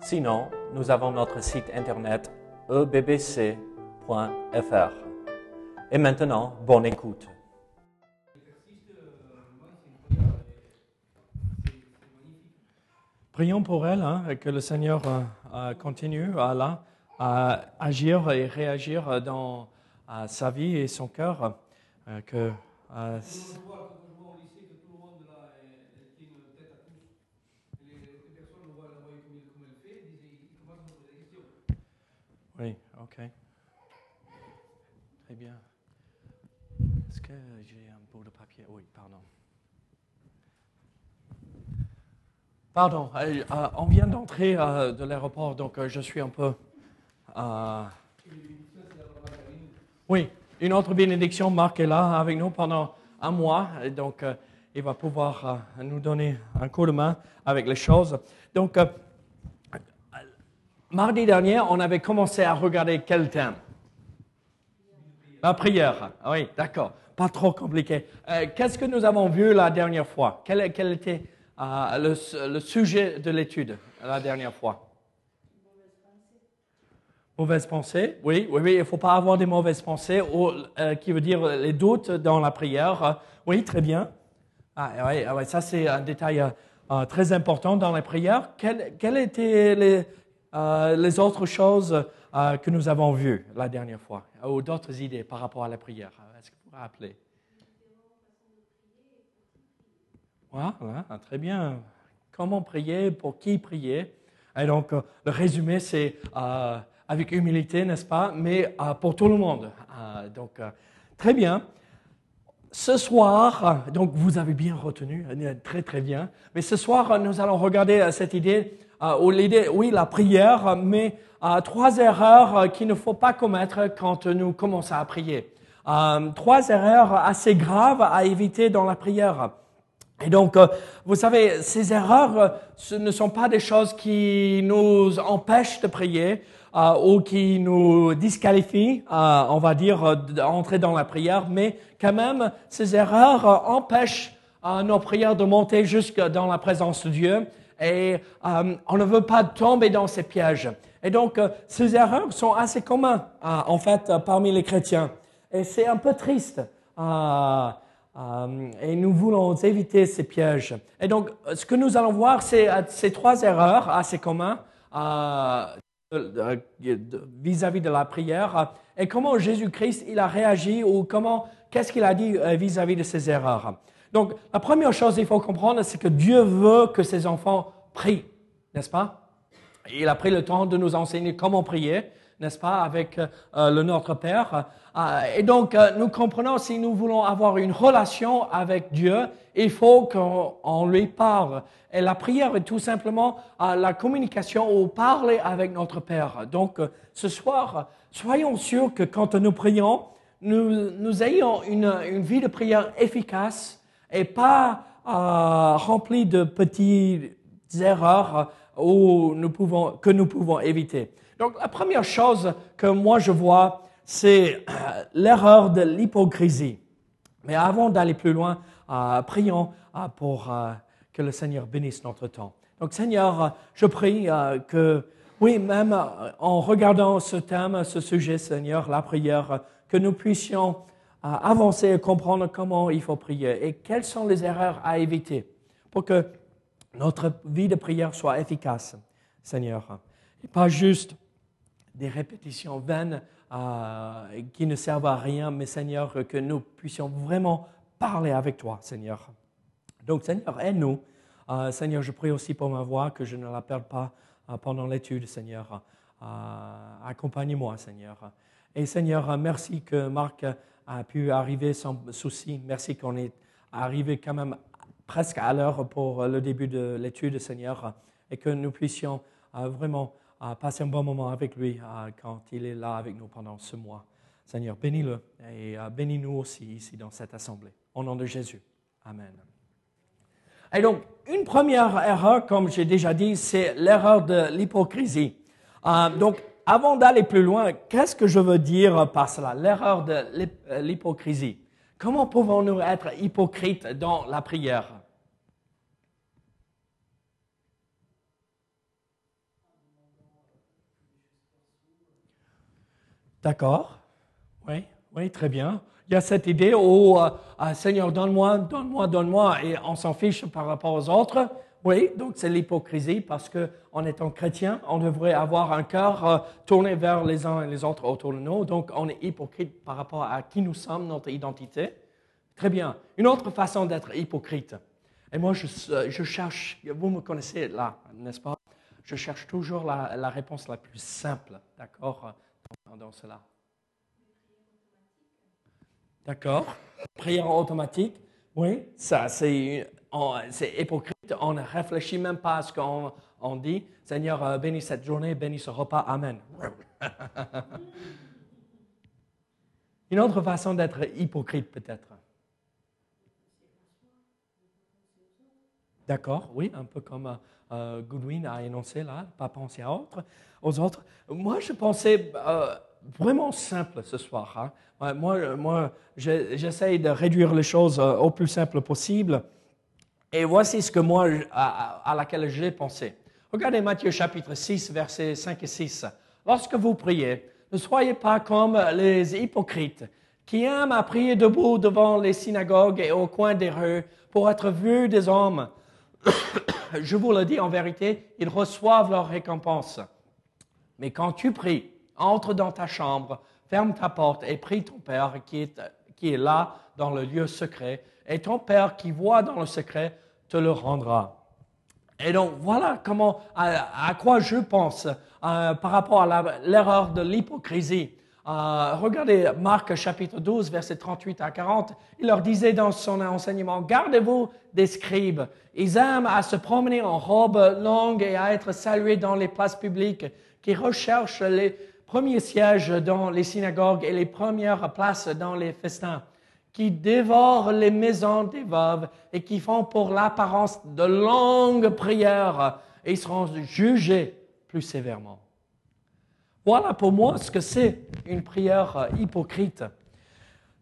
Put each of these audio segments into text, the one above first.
Sinon, nous avons notre site internet ebbc.fr. Et maintenant, bonne écoute. Prions pour elle, hein, et que le Seigneur euh, euh, continue à, agir et réagir dans sa vie et son cœur. euh, oui, ok. Très bien. Est-ce que j'ai un bout de papier? Oui, pardon. Pardon, euh, on vient d'entrer euh, de l'aéroport, donc euh, je suis un peu... Oui, une autre bénédiction, Marc est là avec nous pendant un mois, et donc il va pouvoir nous donner un coup de main avec les choses. Donc, mardi dernier, on avait commencé à regarder quel thème? La prière. Ah Oui, d'accord. Pas trop compliqué. Euh, Qu'est-ce que nous avons vu la dernière fois? Quel, quel était euh, le, sujet de l'étude la dernière fois? Mauvaise pensée, oui, oui, oui, il ne faut pas avoir des mauvaises pensées, ou, euh, qui veut dire les doutes dans la prière. Oui, très bien. Ah, oui, ah ouais, ça c'est un détail très important dans la prière. Quelles étaient les, euh, les autres choses euh, que nous avons vues la dernière fois, ou d'autres idées par rapport à la prière Est-ce que vous vous rappelez? Voilà, voilà, très bien. Comment prier, pour qui prier? Et donc, euh, le résumé, c'est avec humilité, n'est-ce pas? Mais pour tout le monde. Donc, très bien. Ce soir, donc vous avez bien retenu, très très bien. Mais ce soir, nous allons regarder cette idée, oui, la prière, euh, mais euh, trois erreurs euh, qu'il ne faut pas commettre quand nous commençons à prier. Euh, trois erreurs assez graves à éviter dans la prière. Et donc, euh, vous savez, ces erreurs, euh, ce ne sont pas des choses qui nous empêchent de prier euh, ou qui nous disqualifient, euh, on va dire, euh, d'entrer dans la prière, mais quand même, ces erreurs euh, empêchent euh, nos prières de monter jusque dans la présence de Dieu et euh, on ne veut pas tomber dans ces pièges. Et donc, euh, ces erreurs sont assez communes, euh, en fait, parmi les chrétiens. Et c'est un peu triste. Et nous voulons éviter ces pièges. Et donc, ce que nous allons voir, c'est ces trois erreurs assez communes vis-à-vis de la prière et comment Jésus-Christ il a réagi ou comment qu'est-ce qu'il a dit vis-à-vis de ces erreurs. Donc, la première chose qu'il faut comprendre, c'est que Dieu veut que ses enfants prient, n'est-ce pas? Il a pris le temps de nous enseigner comment prier, n'est-ce pas, avec euh, le Notre Père. Euh, et donc, euh, nous comprenons, si nous voulons avoir une relation avec Dieu, il faut qu'on on lui parle. Et la prière est tout simplement la communication ou parler avec notre Père. Donc, ce soir, soyons sûrs que quand nous prions, nous, ayons une vie de prière efficace et pas euh, remplie de petites erreurs que nous pouvons éviter. Donc la première chose que moi je vois, c'est euh, l'erreur de l'hypocrisie. Mais avant d'aller plus loin, euh, prions pour que le Seigneur bénisse notre temps. Donc Seigneur, je prie que, oui, même en regardant ce thème, ce sujet, Seigneur, la prière, que nous puissions euh, avancer et comprendre comment il faut prier et quelles sont les erreurs à éviter pour que notre vie de prière soit efficace, Seigneur. Et pas juste des répétitions vaines euh, qui ne servent à rien, mais Seigneur, que nous puissions vraiment parler avec toi, Seigneur. Donc, Seigneur, aide-nous. Euh, Seigneur, je prie aussi pour ma voix, que je ne la perde pas euh, pendant l'étude, Seigneur. Accompagne-moi, Seigneur. Et Seigneur, merci que Marc a pu arriver sans souci. Merci qu'on est arrivé quand même presque à l'heure pour le début de l'étude, Seigneur, et que nous puissions vraiment passer un bon moment avec lui quand il est là avec nous pendant ce mois. Seigneur, bénis-le et bénis-nous aussi ici dans cette assemblée. Au nom de Jésus. Amen. Et donc, une première erreur, comme j'ai déjà dit, c'est l'erreur de l'hypocrisie. donc, avant d'aller plus loin, qu'est-ce que je veux dire par cela? L'erreur de l'hypocrisie. Comment pouvons-nous être hypocrites dans la prière? D'accord Oui, oui, très bien. Il y a cette idée, oh, euh, Seigneur, donne-moi, donne-moi, donne-moi, et on s'en fiche par rapport aux autres. Oui, donc c'est l'hypocrisie parce qu'en étant chrétien, on devrait avoir un cœur euh, tourné vers les uns et les autres autour de nous. Donc on est hypocrite par rapport à qui nous sommes, notre identité. Très bien. Une autre façon d'être hypocrite. Et moi, je, euh, cherche, vous me connaissez là, n'est-ce pas? Je cherche toujours la, la réponse la plus simple, d'accord, dans cela. D'accord Prière automatique. Oui, ça, c'est hypocrite. On ne réfléchit même pas à ce qu'on on dit. Seigneur, euh, bénis cette journée, bénis ce repas. Amen. Une autre façon d'être hypocrite, peut-être. D'accord, oui, un peu comme euh, euh, Goodwin a énoncé là, pas penser à autre, aux autres. Moi, je pensais vraiment simple ce soir. Hein. Moi, moi j'essaie de réduire les choses euh, au plus simple possible. Et voici ce que moi, à, laquelle j'ai pensé. Regardez Matthieu chapitre 6, versets 5 et 6. Lorsque vous priez, ne soyez pas comme les hypocrites qui aiment à prier debout devant les synagogues et au coin des rues pour être vus des hommes. Je vous le dis en vérité, ils reçoivent leur récompense. Mais quand tu pries, entre dans ta chambre, ferme ta porte et prie ton Père qui est, qui est là dans le lieu secret, et ton Père qui voit dans le secret te le rendra. Et donc voilà comment, à, quoi je pense euh, par rapport à l'erreur de l'hypocrisie. Euh, regardez Marc chapitre 12, verset 38 à 40. Il leur disait dans son enseignement, gardez-vous des scribes. Ils aiment à se promener en robe longue et à être salués dans les places publiques, qui recherchent les, premiers sièges dans les synagogues et les premières places dans les festins, qui dévorent les maisons des veuves et qui font pour l'apparence de longues prières et seront jugés plus sévèrement. Voilà pour moi ce que c'est une prière hypocrite.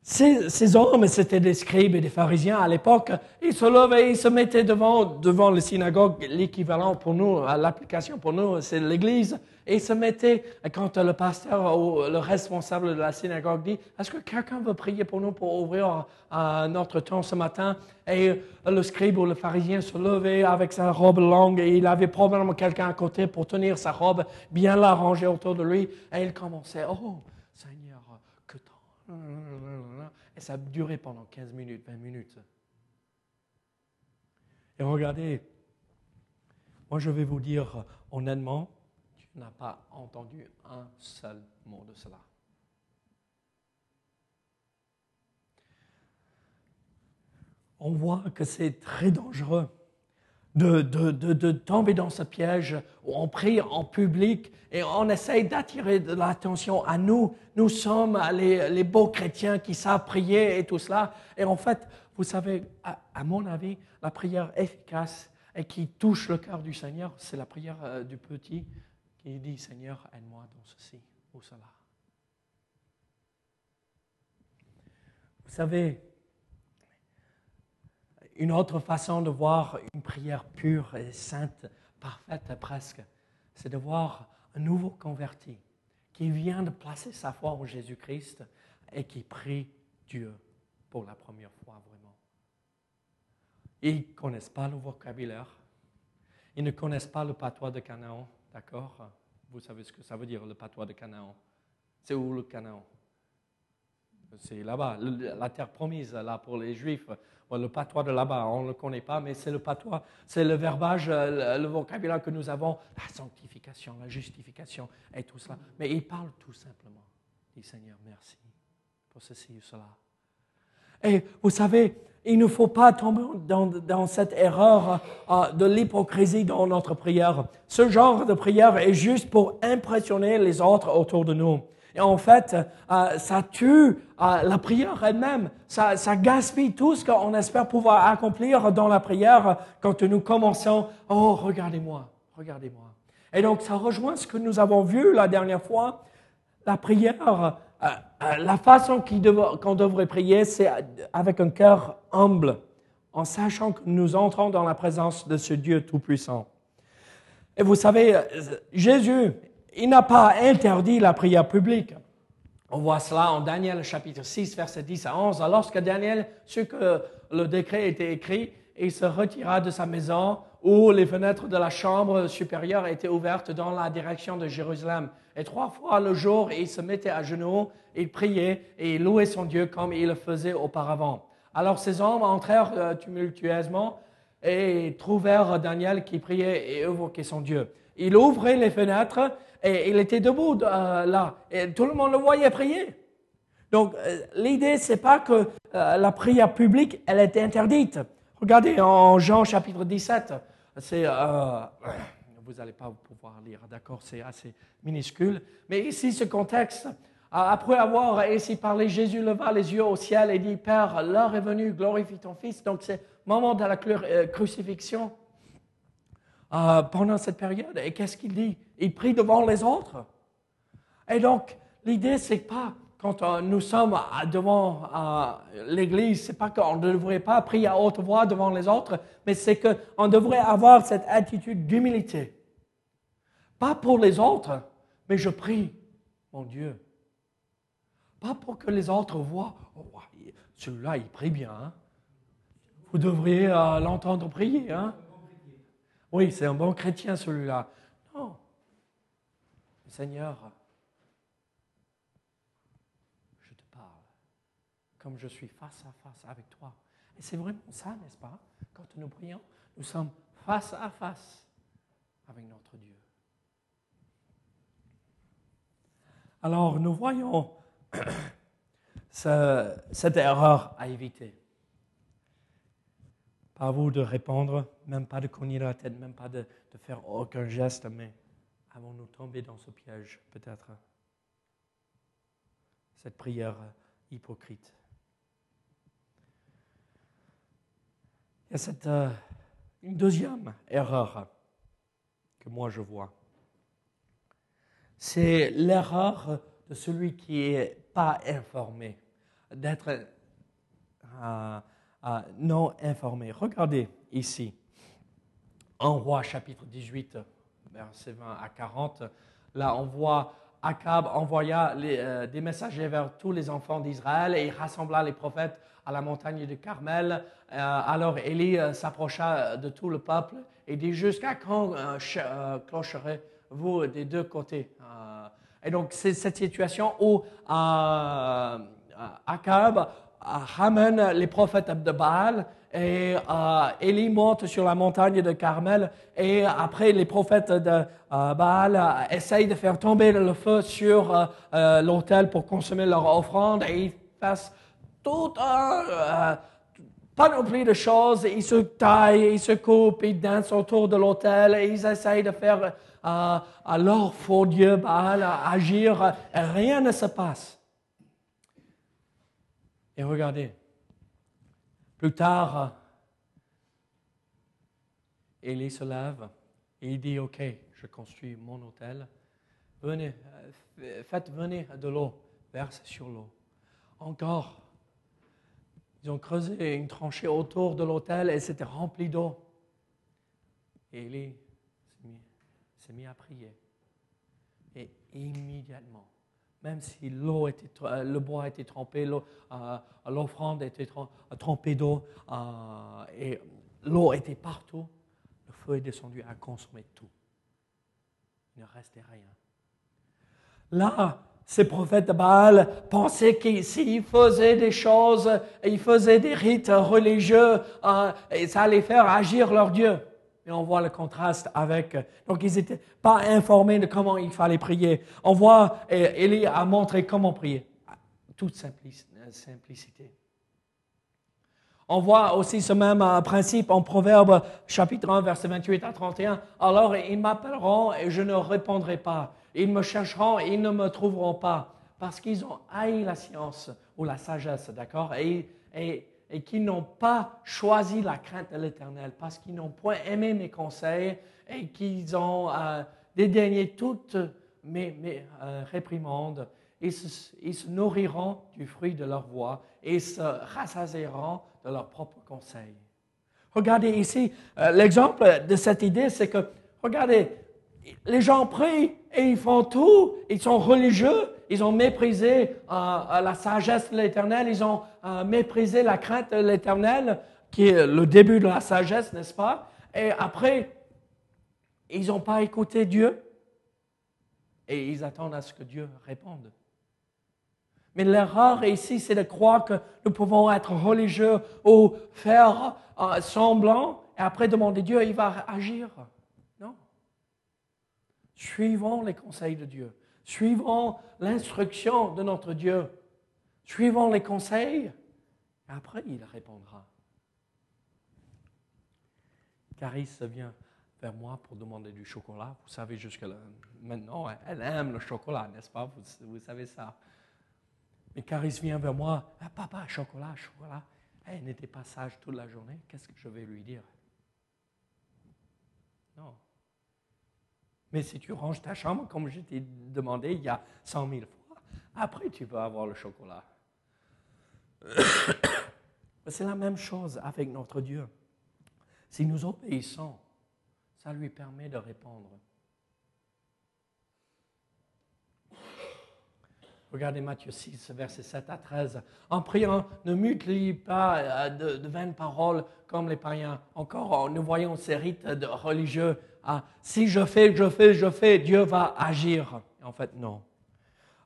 Ces, hommes, c'était des scribes et des pharisiens à l'époque, ils se levaient, ils se mettaient devant, devant le synagogue, l'équivalent pour nous, l'application pour nous, c'est l'église, et ils se mettaient, quand le pasteur ou le responsable de la synagogue dit, est-ce que quelqu'un veut prier pour nous pour ouvrir notre temps ce matin? Et le scribe ou le pharisien se levait avec sa robe longue et il avait probablement quelqu'un à côté pour tenir sa robe bien la rangée autour de lui, et il commençait, oh, et ça a duré pendant 15 minutes, 20 minutes. Et regardez, moi je vais vous dire honnêtement, tu n'as pas entendu un seul mot de cela. On voit que c'est très dangereux de, tomber dans ce piège où on prie en public et on essaye d'attirer de l'attention à nous. Nous sommes les, beaux chrétiens qui savent prier et tout cela. Et en fait, vous savez, à, mon avis, la prière efficace et qui touche le cœur du Seigneur, c'est la prière euh, du petit qui dit, Seigneur, aide-moi dans ceci ou cela. Vous savez, une autre façon de voir une prière pure et sainte, parfaite presque, c'est de voir un nouveau converti qui vient de placer sa foi en Jésus-Christ et qui prie Dieu pour la première fois vraiment. Ils ne connaissent pas le vocabulaire, ils ne connaissent pas le patois de Canaan, d'accord? Vous savez ce que ça veut dire le patois de Canaan. C'est où le Canaan? C'est là-bas, la terre promise là pour les Juifs le patois de là-bas, on ne le connaît pas, mais c'est le patois, c'est le verbage, euh, le, vocabulaire que nous avons, la sanctification, la justification et tout cela. Mais il parle tout simplement. Il dit Seigneur, merci pour ceci ou cela. Et vous savez, il ne faut pas tomber dans, cette erreur euh, de l'hypocrisie dans notre prière. Ce genre de prière est juste pour impressionner les autres autour de nous. Et en fait, euh, ça tue euh, la prière elle-même. Ça, gaspille tout ce qu'on espère pouvoir accomplir dans la prière quand nous commençons. Oh, regardez-moi, regardez-moi. Et donc, ça rejoint ce que nous avons vu la dernière fois. La prière, euh, la façon qu'on devrait prier, c'est avec un cœur humble, en sachant que nous entrons dans la présence de ce Dieu Tout-Puissant. Et vous savez, Jésus il n'a pas interdit la prière publique. On voit cela en Daniel chapitre 6, verset 10 à 11. Lorsque Daniel sut que le décret était écrit, il se retira de sa maison où les fenêtres de la chambre supérieure étaient ouvertes dans la direction de Jérusalem. Et trois fois le jour, il se mettait à genoux, il priait et il louait son Dieu comme il le faisait auparavant. Alors ces hommes entrèrent euh, tumultueusement et trouvèrent Daniel qui priait et évoquait son Dieu. Il ouvrait les fenêtres et il était debout euh, là. Et tout le monde le voyait prier. Donc, euh, l'idée, c'est pas que euh, la prière publique, elle était interdite. Regardez en Jean chapitre 17, c'est, vous n'allez pas pouvoir lire, d'accord, c'est assez minuscule. Mais ici, ce contexte, après avoir ainsi parlé, Jésus leva les yeux au ciel et dit, Père, l'heure est venue, glorifie ton Fils. Donc, c'est moment de la crucifixion. Euh, pendant cette période. Et qu'est-ce qu'il dit? Il prie devant les autres. Et donc, l'idée, c'est pas quand euh, nous sommes devant euh, l'Église, c'est pas qu'on ne devrait pas prier à haute voix devant les autres, mais c'est qu'on devrait avoir cette attitude d'humilité. Pas pour les autres, mais je prie, mon Dieu. Pas pour que les autres voient, oh, celui-là, il prie bien. Hein. Vous devriez l'entendre prier. Hein? Oui, c'est un bon chrétien celui-là. Non. Seigneur, je te parle comme je suis face à face avec toi. Et c'est vraiment ça, n'est-ce pas? Quand nous prions, nous sommes face à face avec notre Dieu. Alors, nous voyons cette erreur à éviter. Pas vous de répondre, même pas de cogner la tête, même pas de, faire aucun geste, mais avons-nous tombé dans ce piège, peut-être Cette prière hypocrite. Il y a cette, euh, une deuxième erreur que moi je vois. C'est l'erreur de celui qui n'est pas informé, d'être euh, non informés. Regardez ici, en Roi chapitre 18, verset 20 à 40, là on voit Akab envoya euh, des messagers vers tous les enfants d'Israël et il rassembla les prophètes à la montagne de Carmel. Euh, alors Élie euh, s'approcha de tout le peuple et dit Jusqu'à quand clocherez-vous des deux côtés? Et donc c'est cette situation où Akab ramène les prophètes de Baal et euh, Élie monte sur la montagne de Carmel et après les prophètes de euh, Baal euh, essayent de faire tomber le feu sur euh, l'autel pour consommer leur offrande et ils fassent tout un panoplie de choses. Ils se taillent, ils se coupent, ils dansent autour de l'autel et ils essayent de faire à leur faux Dieu Baal agir et rien ne se passe. Et regardez, plus tard, Élie se lève et il dit, OK, je construis mon hôtel. Venez, euh, faites venir de l'eau, verse sur l'eau. Encore, ils ont creusé une tranchée autour de l'hôtel et c'était rempli d'eau. Et Élie s'est mis à prier. Et immédiatement, même si l'eau était, euh, le bois était trempé, euh, l'offrande était trempée d'eau euh, et l'eau était partout, le feu est descendu à consommer tout. Il ne restait rien. Là, ces prophètes de Baal pensaient qu'ils s'ils faisaient des choses, ils faisaient des rites religieux, et ça allait faire agir leur Dieu. Et on voit le contraste avec. Donc, ils n'étaient pas informés de comment il fallait prier. On voit, et Élie a montré comment prier. Toute simplicité. On voit aussi ce même euh, principe en Proverbe chapitre 1, verset 28 à 31. Alors ils m'appelleront et je ne répondrai pas. Ils me chercheront et ils ne me trouveront pas. Parce qu'ils ont haï la science ou la sagesse, d'accord? Et qu'ils n'ont pas choisi la crainte de l'éternel, parce qu'ils n'ont point aimé mes conseils et qu'ils ont euh, dédaigné toutes mes, euh, réprimandes. Ils se, ils se, nourriront du fruit de leur voix et se rassasieront de leurs propres conseils. Regardez ici, euh, l'exemple de cette idée, c'est que, regardez, les gens prient et ils font tout, ils sont religieux, ils ont méprisé la sagesse de l'Éternel, ils ont méprisé la crainte de l'Éternel, qui est le début de la sagesse, n'est-ce pas? Et après, ils n'ont pas écouté Dieu et ils attendent à ce que Dieu réponde. Mais l'erreur ici, c'est de croire que nous pouvons être religieux ou faire euh, semblant et après demander Dieu, il va agir. Non. Suivons les conseils de Dieu. Suivons l'instruction de notre Dieu. Suivons les conseils. Après, il répondra. Caris vient vers moi pour demander du chocolat. Vous savez, jusque là, maintenant, elle aime le chocolat, n'est-ce pas? Vous, vous savez ça. Mais Caris vient vers moi, ah, papa, chocolat, chocolat. Elle n'était pas sage toute la journée, qu'est-ce que je vais lui dire? Non. Mais si tu ranges ta chambre, comme je t'ai demandé il y a cent mille fois, après tu peux avoir le chocolat. C'est la même chose avec notre Dieu. Si nous obéissons, ça lui permet de répondre. Regardez Matthieu 6, versets 7 à 13. En priant, ne multiplie pas euh, de, vaines paroles comme les païens. Encore, nous voyons ces rites religieux. Ah, si je fais, je fais, je fais, Dieu va agir. En fait, non.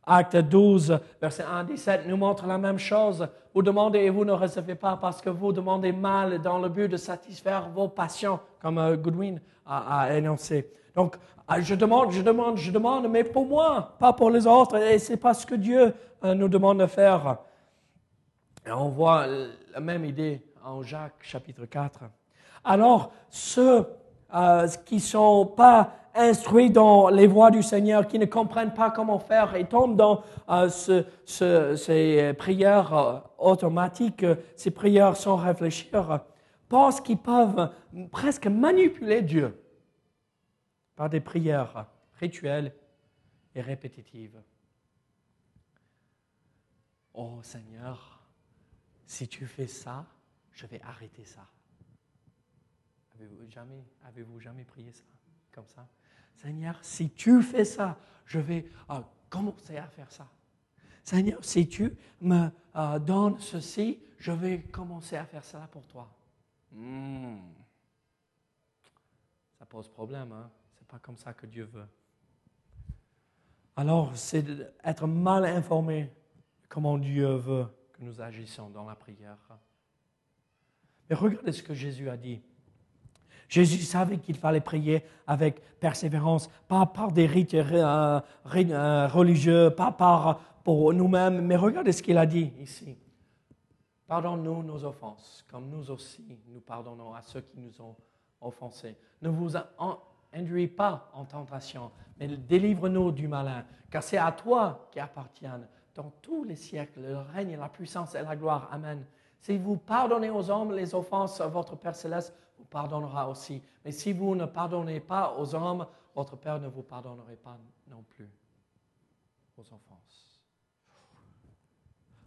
Acte 12, verset 1 17 nous montre la même chose. Vous demandez et vous ne recevez pas parce que vous demandez mal dans le but de satisfaire vos passions, comme euh, Goodwin a, énoncé. Donc, ah, je demande, je demande, je demande, mais pour moi, pas pour les autres. Et c'est pas ce que Dieu euh, nous demande de faire. On voit la même idée en Jacques chapitre 4. Alors, ceux euh, qui ne sont pas instruits dans les voies du Seigneur, qui ne comprennent pas comment faire et tombent dans euh, ces prières automatiques, ces prières sans réfléchir, pensent qu'ils peuvent presque manipuler Dieu par des prières rituelles et répétitives. Oh Seigneur, si tu fais ça, je vais arrêter ça. Avez-vous jamais, avez jamais prié ça comme ça? Seigneur, si tu fais ça, je vais euh, commencer à faire ça. Seigneur, si tu me euh, donnes ceci, je vais commencer à faire cela pour toi. Hmm. Ça pose problème, hein? pas comme ça que Dieu veut. Alors, c'est d'être mal informé comment Dieu veut que nous agissions dans la prière. Mais regardez ce que Jésus a dit. Jésus savait qu'il fallait prier avec persévérance, pas par des rites euh, euh, religieux, pas par pour nous-mêmes, mais regardez ce qu'il a dit ici. Pardonne-nous nos offenses, comme nous aussi nous pardonnons à ceux qui nous ont offensés. Ne vous induis pas en tentation, mais délivre-nous du malin, car c'est à toi qui appartiennent dans tous les siècles le règne, la puissance et la gloire. Amen. Si vous pardonnez aux hommes les offenses, votre Père céleste pardonnera aussi. Mais si vous ne pardonnez pas aux hommes, votre Père ne vous pardonnera pas non plus aux offenses.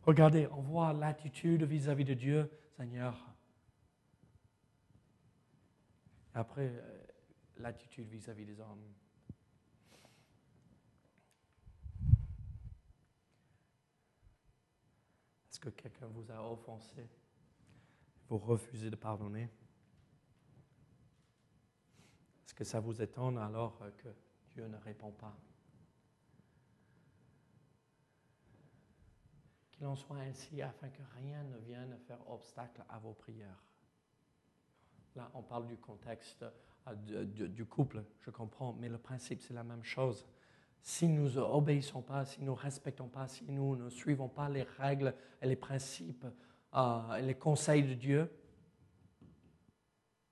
Regardez, on voit l'attitude vis-à-vis de Dieu, Seigneur. Après, euh, l'attitude vis-à-vis des hommes. Est-ce que quelqu'un vous a offensé? Vous refusez de pardonner? Est-ce que ça vous étonne alors que Dieu ne répond pas? Qu'il en soit ainsi afin que rien ne vienne faire obstacle à vos prières. Là, on parle du contexte du couple, je comprends, mais le principe, c'est la même chose. Si nous n'obéissons pas, si nous respectons pas, si nous ne suivons pas les règles et les principes euh, les conseils de Dieu,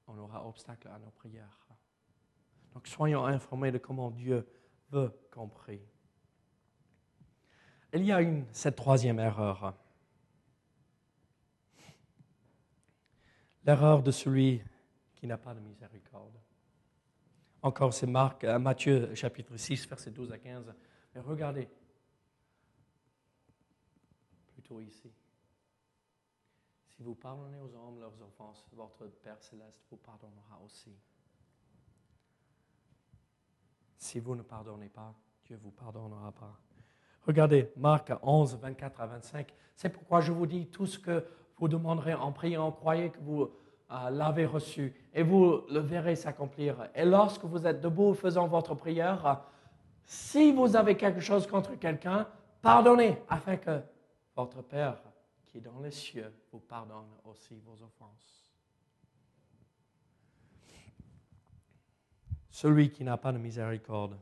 on aura obstacle à nos prières. Donc soyons informés de comment Dieu veut qu'on prie. Il y a une, cette troisième erreur. L'erreur de celui qui n'a pas de miséricorde. Encore, c'est Marc, euh, Matthieu chapitre 6, versets 12 à 15. Mais regardez, plutôt ici. Si vous pardonnez aux hommes leurs offenses, votre Père céleste vous pardonnera aussi. Si vous ne pardonnez pas, Dieu vous pardonnera pas. Regardez, Marc 11, 24 à 25. C'est pourquoi je vous dis tout ce que vous demanderez en priant, croyez que vous euh, l'avez reçu et vous le verrez s'accomplir. Et lorsque vous êtes debout faisant votre prière, si vous avez quelque chose contre quelqu'un, pardonnez afin que votre Père qui est dans les cieux vous pardonne aussi vos offenses. Celui qui n'a pas de miséricorde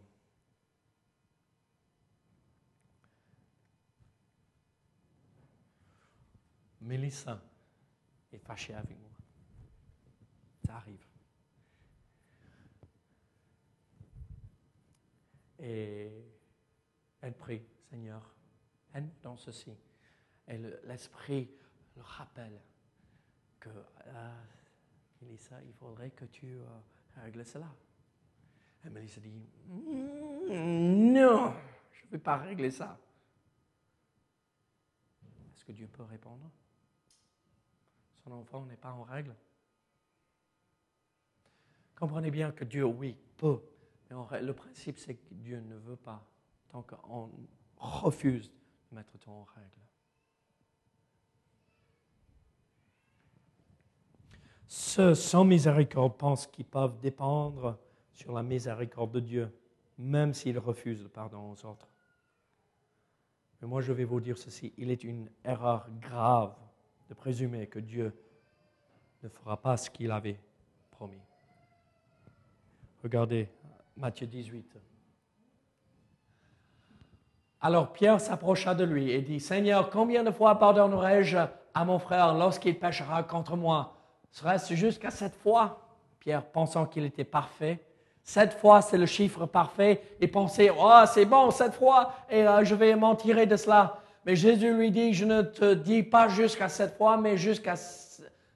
Mélissa est fâchée avec moi. Ça arrive. Et elle prie, Seigneur, aide dans ceci. Et l'Esprit le, rappelle que, euh, Mélissa, il faudrait que tu euh, règles cela. Et Mélissa dit, mm, non, je ne vais pas régler ça. Est-ce que Dieu peut répondre? Son enfant n'est pas en règle. Comprenez bien que Dieu, oui, peut. Mais le principe, c'est que Dieu ne veut pas tant qu'on refuse de mettre tout en règle. Ceux sans miséricorde pensent qu'ils peuvent dépendre sur la miséricorde de Dieu, même s'ils refusent le pardon aux autres. Mais moi, je vais vous dire ceci, il est une erreur grave de présumer que Dieu ne fera pas ce qu'il avait promis. Regardez Matthieu 18. Alors Pierre s'approcha de lui et dit, Seigneur, combien de fois pardonnerai-je à mon frère lorsqu'il péchera contre moi? Serait-ce jusqu'à sept fois? Pierre, pensant qu'il était parfait, sept fois c'est le chiffre parfait, et pensait, oh c'est bon, sept fois, et euh, je vais m'en tirer de cela. Mais Jésus lui dit, je ne te dis pas jusqu'à sept fois, mais jusqu'à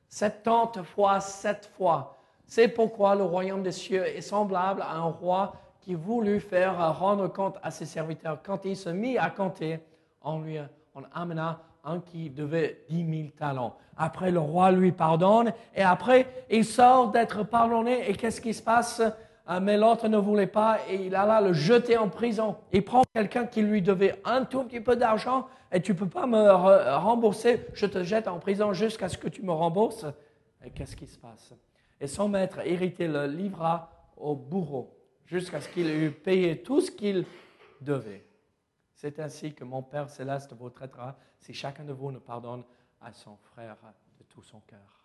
septante fois sept fois. C'est pourquoi le royaume des cieux est semblable à un roi qui voulut faire rendre compte à ses serviteurs. Quand il se mit à compter, on lui on amena un qui devait dix mille talents. Après, le roi lui pardonne et après, il sort d'être pardonné et qu'est-ce qui se passe? Mais l'autre ne voulait pas et il alla le jeter en prison. Il prend quelqu'un qui lui devait un tout petit peu d'argent et tu ne peux pas me rembourser, je te jette en prison jusqu'à ce que tu me rembourses. Et qu'est-ce qui se passe? Et son maître hérité le livra au bourreau jusqu'à ce qu'il ait payé tout ce qu'il devait. C'est ainsi que mon Père céleste vous traitera si chacun de vous ne pardonne à son frère de tout son cœur.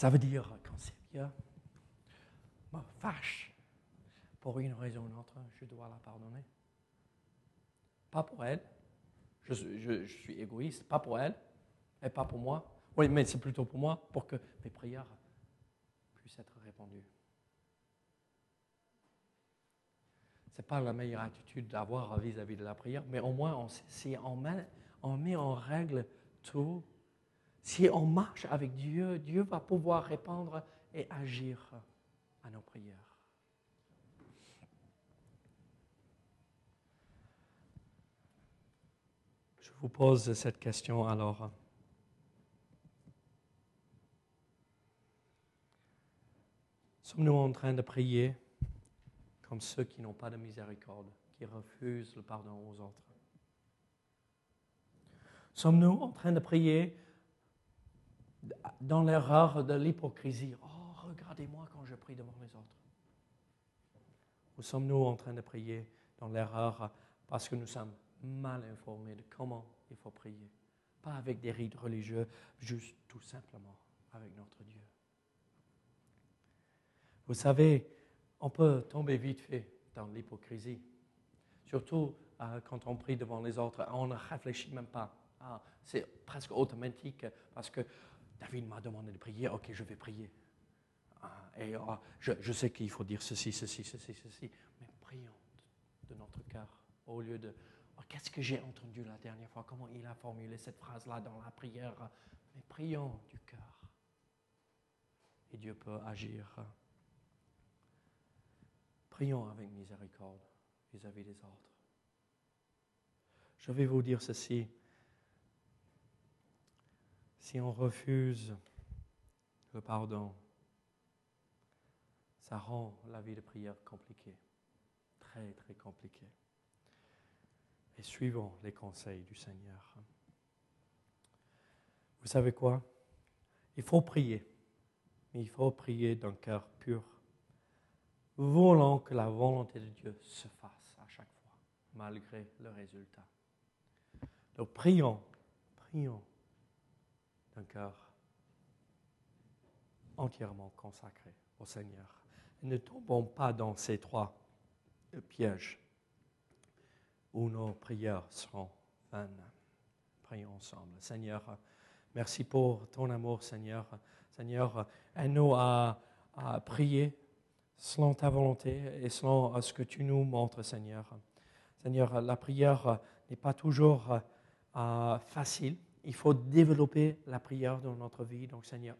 Ça veut dire, quand Sylvia me fâche pour une raison ou une autre, je dois la pardonner. Pas pour elle. Je, suis égoïste, pas pour elle, et pas pour moi. Oui, mais c'est plutôt pour moi, pour que mes prières puissent être répondues. Ce n'est pas la meilleure attitude d'avoir vis-à-vis de la prière, mais au moins, si on met en règle tout, si on marche avec Dieu, Dieu va pouvoir répondre et agir à nos prières. Je vous pose cette question alors. Sommes-nous en train de prier comme ceux qui n'ont pas de miséricorde, qui refusent le pardon aux autres? Sommes-nous en train de prier dans l'erreur de l'hypocrisie. Oh, regardez-moi quand je prie devant les autres. Ou sommes-nous en train de prier dans l'erreur parce que nous sommes mal informés de comment il faut prier? Pas avec des rites religieux, juste tout simplement avec notre Dieu. Vous savez, on peut tomber vite fait dans l'hypocrisie. surtout euh, quand on prie devant les autres, on ne réfléchit même pas. Ah, c'est presque automatique parce que David m'a demandé de prier, ok, je vais prier. Ah, et ah, je, sais qu'il faut dire ceci, ceci, ceci, ceci, mais prions de notre cœur au lieu de oh, qu'est-ce que j'ai entendu la dernière fois, comment il a formulé cette phrase-là dans la prière, mais prions du cœur. Et Dieu peut agir. Prions avec miséricorde vis-à-vis des autres. Je vais vous dire ceci. Si on refuse le pardon, ça rend la vie de prière compliquée, très très compliquée. Et suivons les conseils du Seigneur. Vous savez quoi? Il faut prier, mais il faut prier d'un cœur pur, voulant que la volonté de Dieu se fasse à chaque fois, malgré le résultat. Donc prions, prions cœur entièrement consacré au Seigneur. ne tombons pas dans ces trois pièges où nos prières seront vaines. Prions ensemble. Seigneur, merci pour ton amour, Seigneur. Seigneur, aide-nous à, à, prier selon ta volonté et selon ce que tu nous montres, Seigneur. Seigneur, la prière n'est pas toujours euh, facile. Il faut développer la prière dans notre vie. Donc, Seigneur,